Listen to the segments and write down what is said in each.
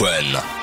One.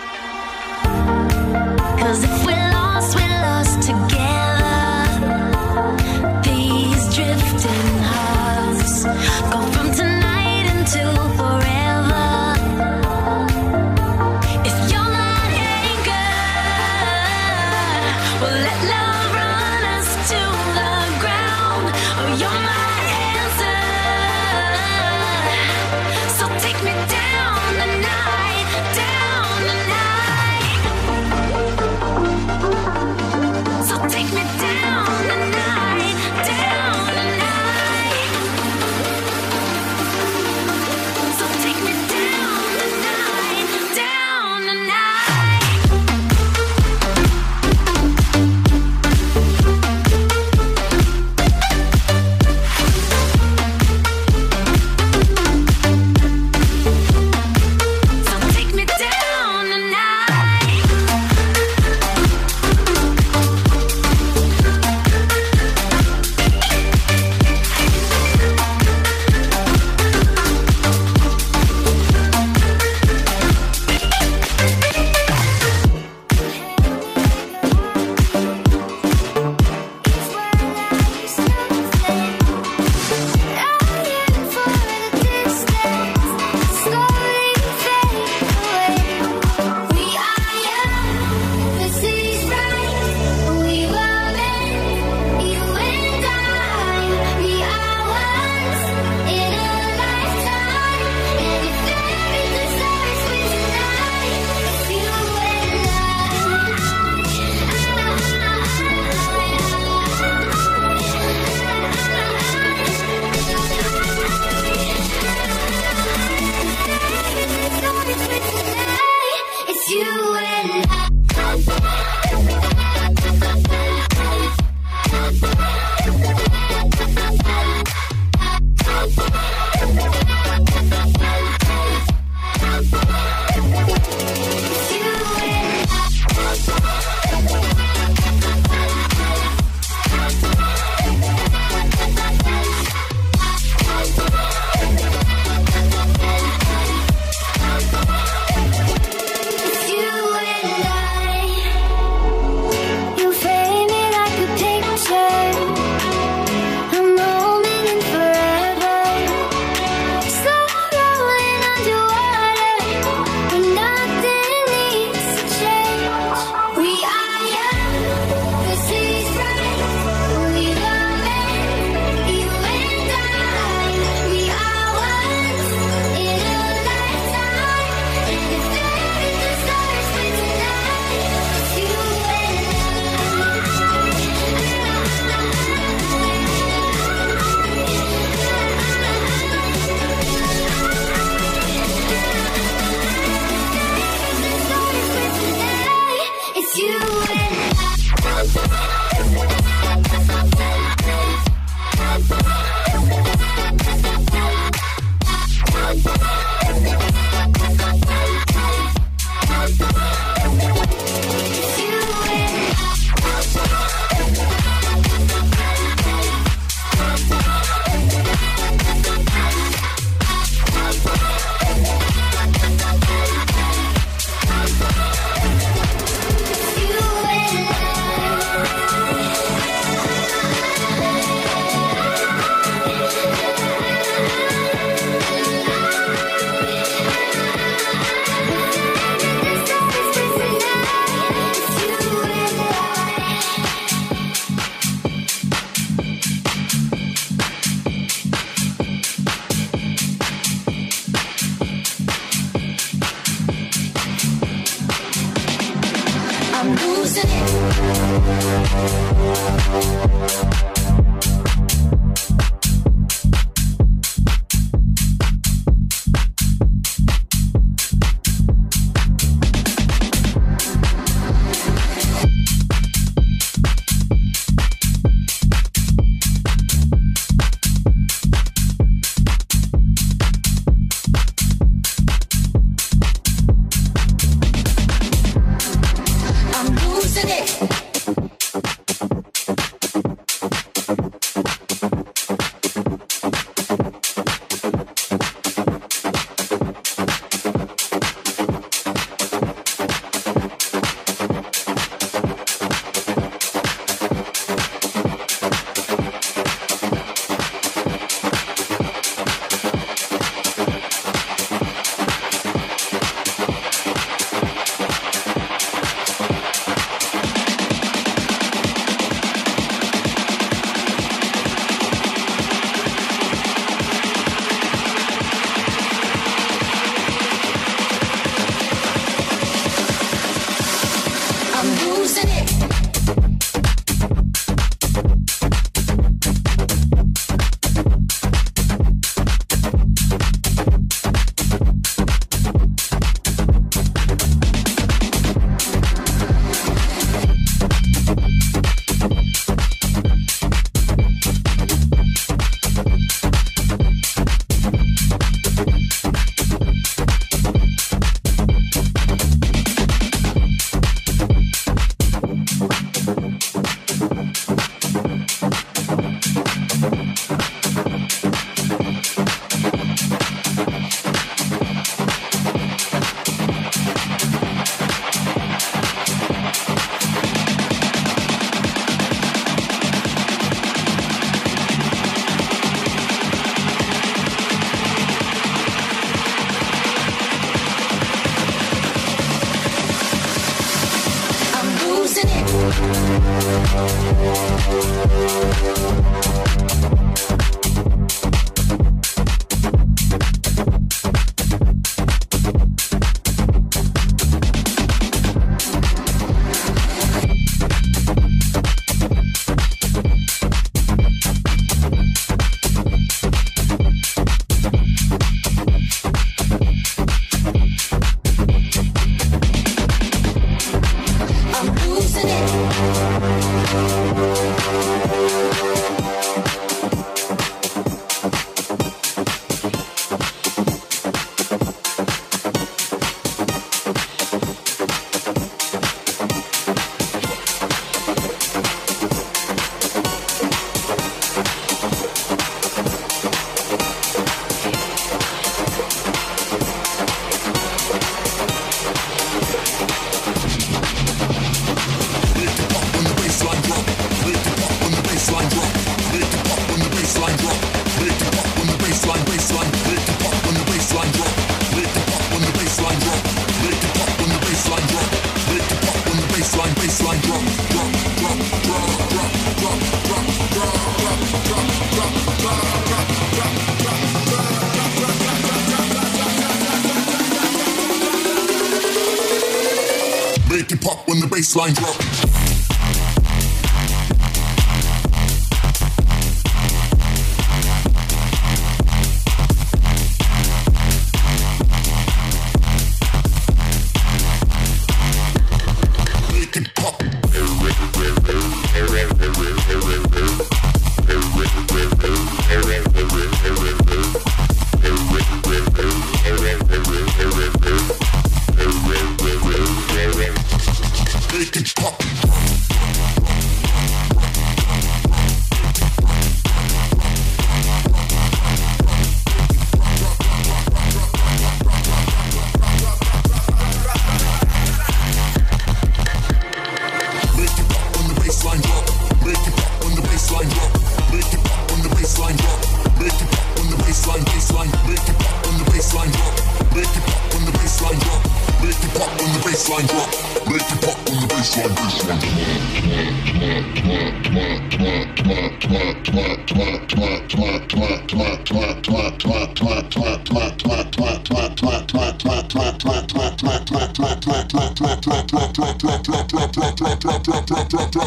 Drop.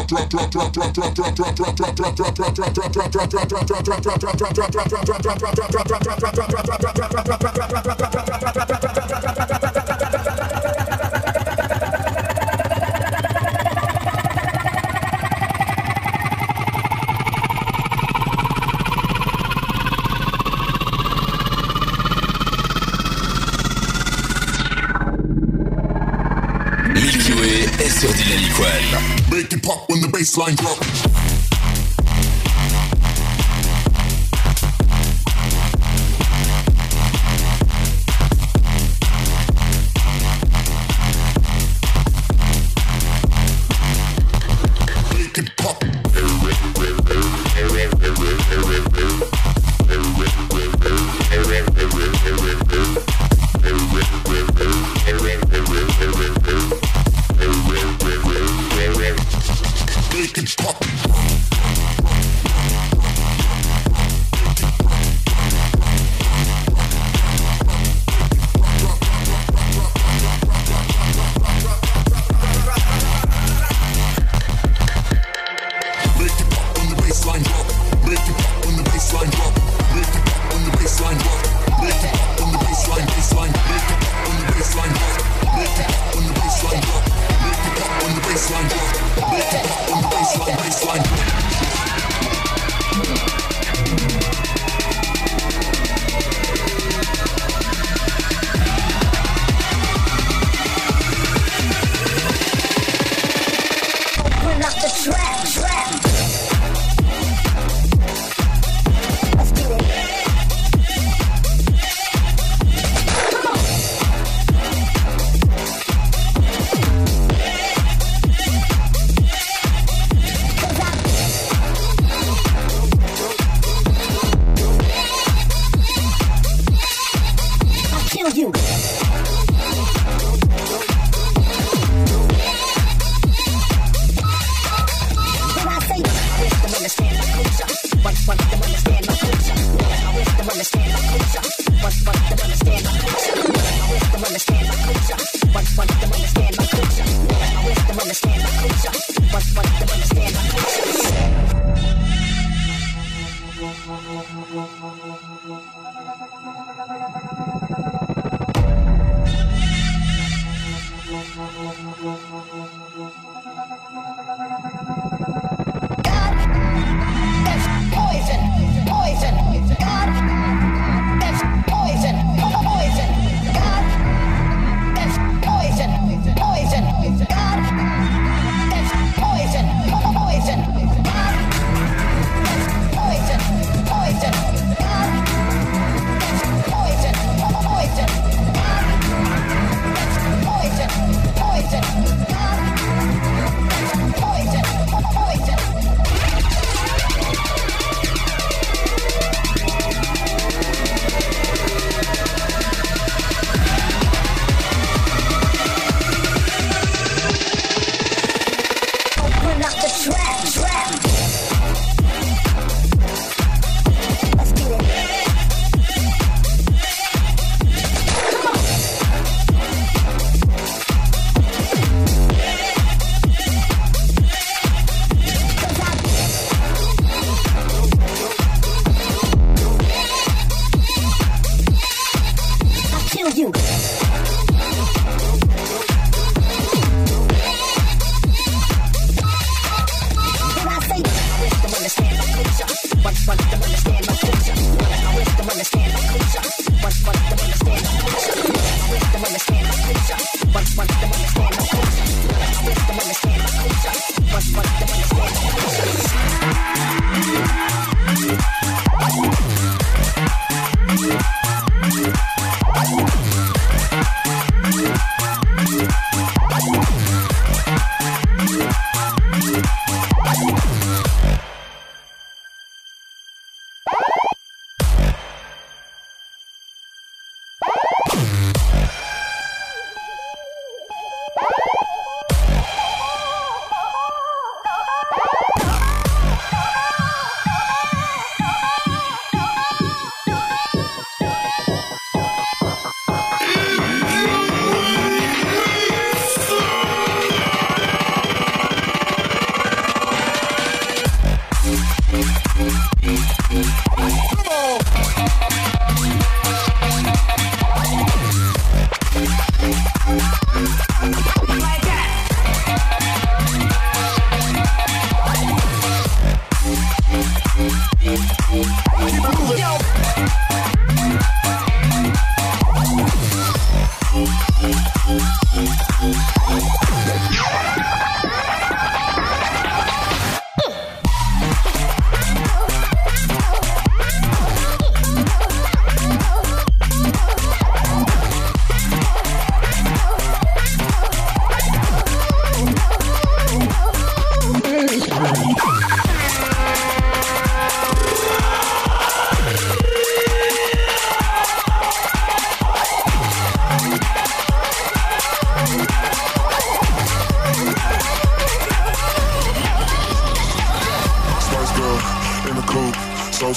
When the baseline drop. Pop.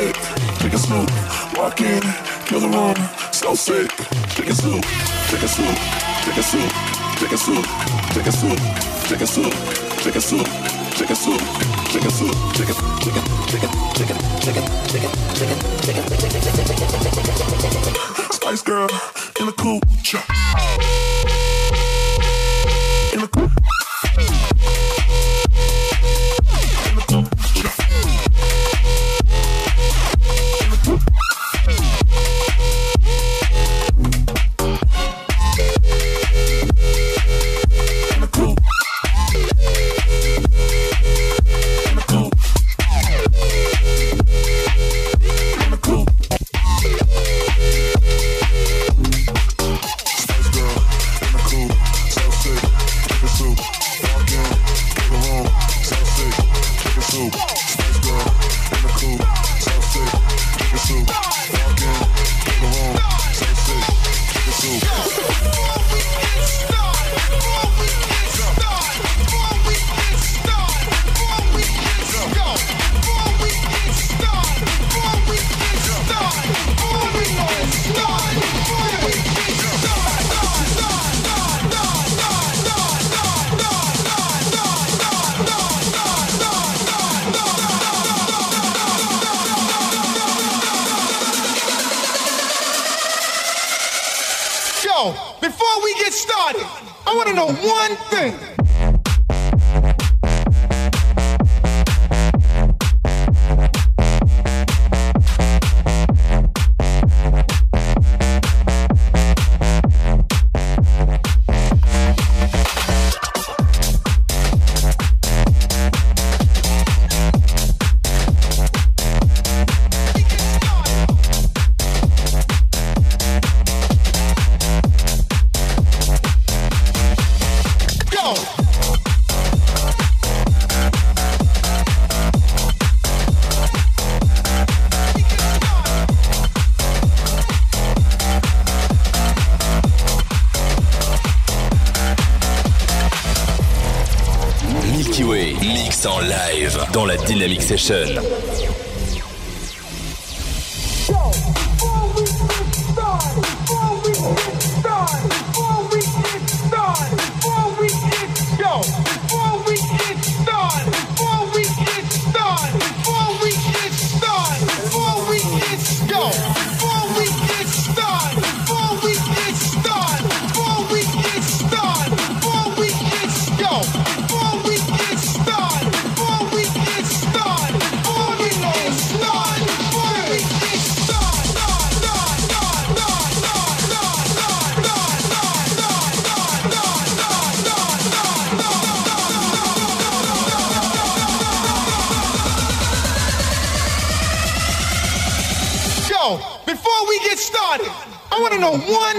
sick. Chicken soup, walk in, kill the room, so sick. Chicken soup, chicken soup, chicken soup, chicken soup, chicken soup, chicken soup, chicken soup, chicken soup, chicken soup, chicken, chicken, chicken, chicken, chicken, chicken, chicken, chicken, chicken. Spice girl in the coupe, dans la Dynamic Session.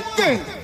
To